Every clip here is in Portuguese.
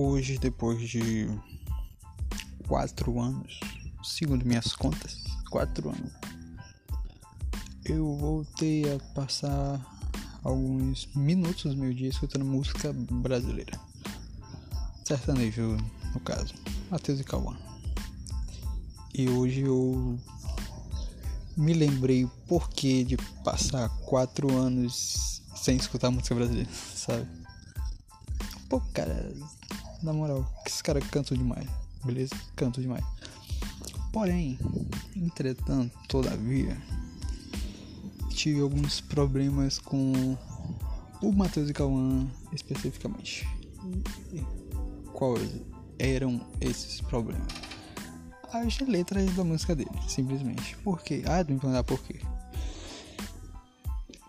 Hoje, depois de quatro anos, segundo minhas contas, quatro anos, eu voltei a passar alguns minutos do meu dia escutando música brasileira. Sertanejo, no caso, Matheus e Cauã. E hoje eu me lembrei o porquê de passar quatro anos sem escutar música brasileira, sabe? Pô, cara, na moral, esses caras cantam demais, beleza? Cantam demais. Porém, entretanto, todavia, tive alguns problemas com o Matheus e Cauã especificamente. Quais eram esses problemas? As letras da música dele, simplesmente. Por quê? Ah, me perguntar por quê.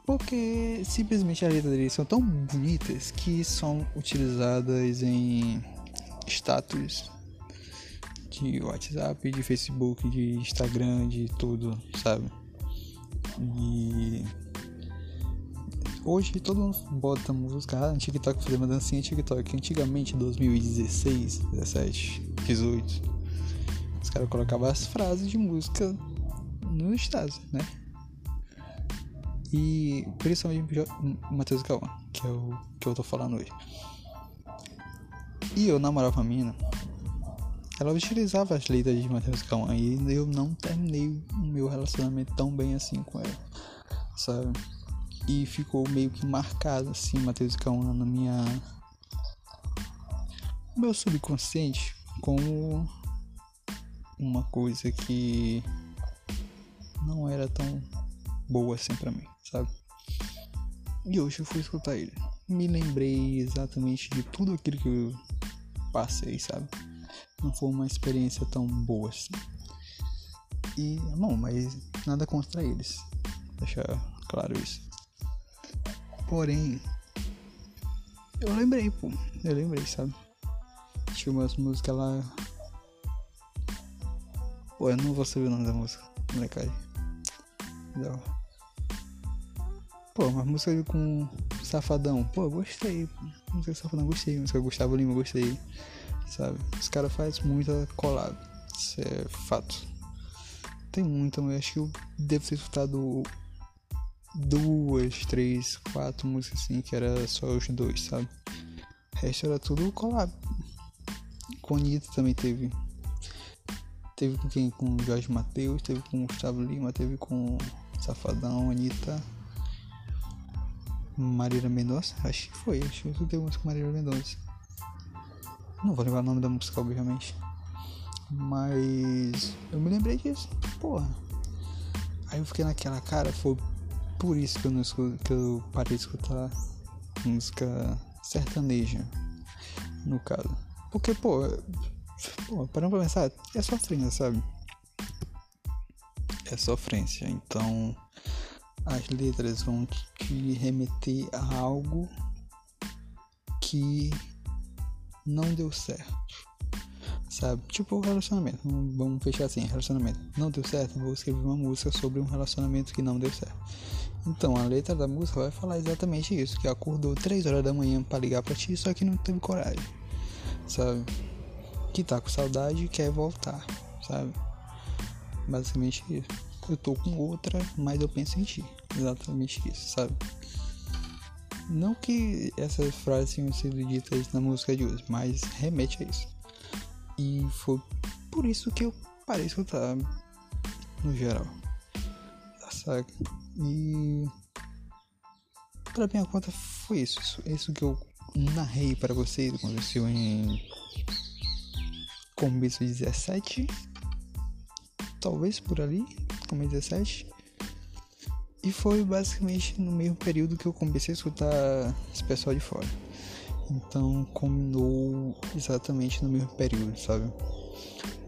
Porque simplesmente as letras dele são tão bonitas que são utilizadas em status de WhatsApp, de Facebook, de Instagram, de tudo, sabe? E hoje todo mundo bota música ah, no TikTok fazer uma dancinha TikTok. Antigamente, 2016, 17, 18, os caras colocavam as frases de música no status, né? E principalmente Matheus Cauã, que é o que eu tô falando hoje. E eu namorava a mina. Ela utilizava as letras de Matheus Cauã e eu não terminei o meu relacionamento tão bem assim com ela, sabe? E ficou meio que marcado assim, Matheus Cauã na minha. meu subconsciente como uma coisa que não era tão boa assim pra mim, sabe? E hoje eu fui escutar ele. Me lembrei exatamente de tudo aquilo que eu passei, sabe? Não foi uma experiência tão boa assim. E, bom, mas nada contra eles. Deixar claro isso. Porém, eu lembrei, pô. Eu lembrei, sabe? Tinha umas músicas lá. Pô, eu não vou saber o nome da música, molecagem. Não. Pô, uma música com Safadão. Pô, gostei. Música Safadão, gostei. Música Gustavo Lima, gostei. Sabe? Os caras fazem muita collab. Isso é fato. Tem muita, mas acho que eu devo ter escutado duas, três, quatro músicas assim, que era só os dois, sabe? O resto era tudo collab. Com Anitta também teve. Teve com quem? Com Jorge Matheus, teve com Gustavo Lima, teve com Safadão, Anitta. Marília Mendonça? Acho que foi, acho que eu escutei música com Marília Mendonça. Não vou lembrar o nome da música, obviamente. Mas eu me lembrei disso. Porra. Aí eu fiquei naquela cara, foi por isso que eu não escuto, que eu parei de escutar música sertaneja, no caso. Porque, pô, pô parando pra pensar, é sofrência, sabe? É sofrência. Então, as letras vão te remeter a algo que não deu certo. Sabe? Tipo relacionamento. Vamos fechar assim, relacionamento. Não deu certo, vou escrever uma música sobre um relacionamento que não deu certo. Então a letra da música vai falar exatamente isso, que acordou 3 horas da manhã para ligar para ti, só que não teve coragem. Sabe? Que tá com saudade e quer voltar, sabe? Basicamente isso. Eu tô com outra, mas eu penso em ti. Exatamente isso, sabe? Não que essas frases tenham sido ditas na música de hoje, mas remete a isso. E foi por isso que eu parei de escutar no geral. Saca? E para minha conta foi isso. isso. Isso que eu narrei para vocês aconteceu em começo de 17. Talvez por ali, de 17. E foi basicamente no mesmo período que eu comecei a escutar esse pessoal de fora. Então combinou exatamente no mesmo período, sabe?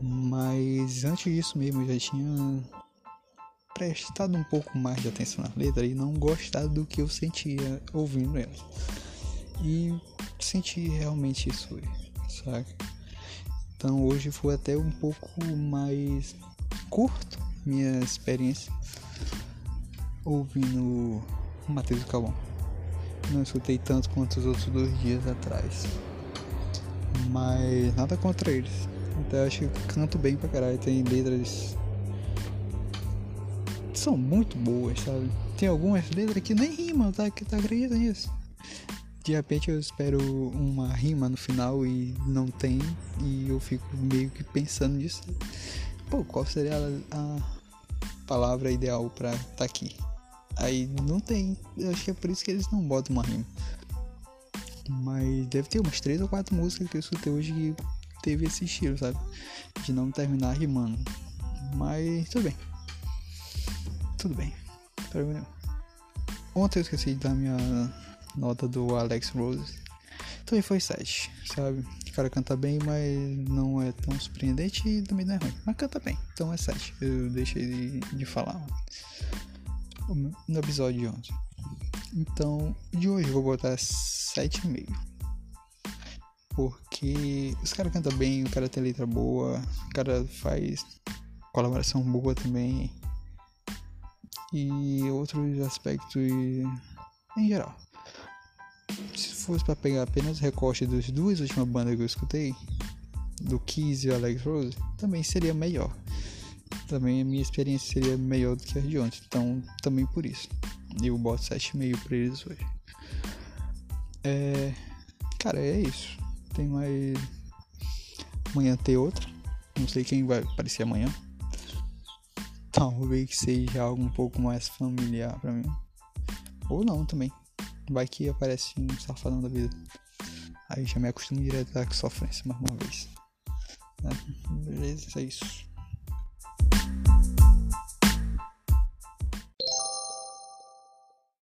Mas antes disso mesmo eu já tinha prestado um pouco mais de atenção na letra e não gostado do que eu sentia ouvindo ela. E senti realmente isso sabe? Então hoje foi até um pouco mais curto minha experiência ouvindo Matheus Calvão. Não escutei tanto quanto os outros dois dias atrás. Mas nada contra eles. Eu acho que canto bem pra caralho. Tem letras. São muito boas, sabe? Tem algumas letras que nem rimam, tá? Que tá acredita nisso? De repente eu espero uma rima no final e não tem. E eu fico meio que pensando nisso. Pô, qual seria a, a palavra ideal pra tá aqui? Aí não tem. Eu acho que é por isso que eles não botam uma rima. Mas deve ter umas três ou quatro músicas que eu escutei hoje que teve esse estilo, sabe? De não terminar rimando. Mas tudo bem. Tudo bem. Problema Ontem eu esqueci dar minha nota do Alex Rose. Também foi 7, sabe? O cara canta bem, mas não é tão surpreendente e também não é ruim. Mas canta bem, então é 7. Eu deixei de, de falar no episódio de ontem. Então, de hoje eu vou botar 7,5. Porque os caras cantam bem, o cara tem letra boa, o cara faz colaboração boa também. E outros aspectos em geral. Se fosse para pegar apenas recorte das duas últimas bandas que eu escutei, do Kiss e Alex Rose, também seria melhor. Também a minha experiência seria melhor do que a de ontem. Então, também por isso. Eu boto 7,5 pra eles hoje. É. Cara, é isso. Tem mais. Amanhã tem outra. Não sei quem vai aparecer amanhã. Talvez seja algo um pouco mais familiar pra mim. Ou não também. Vai que aparece um safadão da vida. Aí já me acostumo direto a sofrência mais uma vez. Beleza, é isso.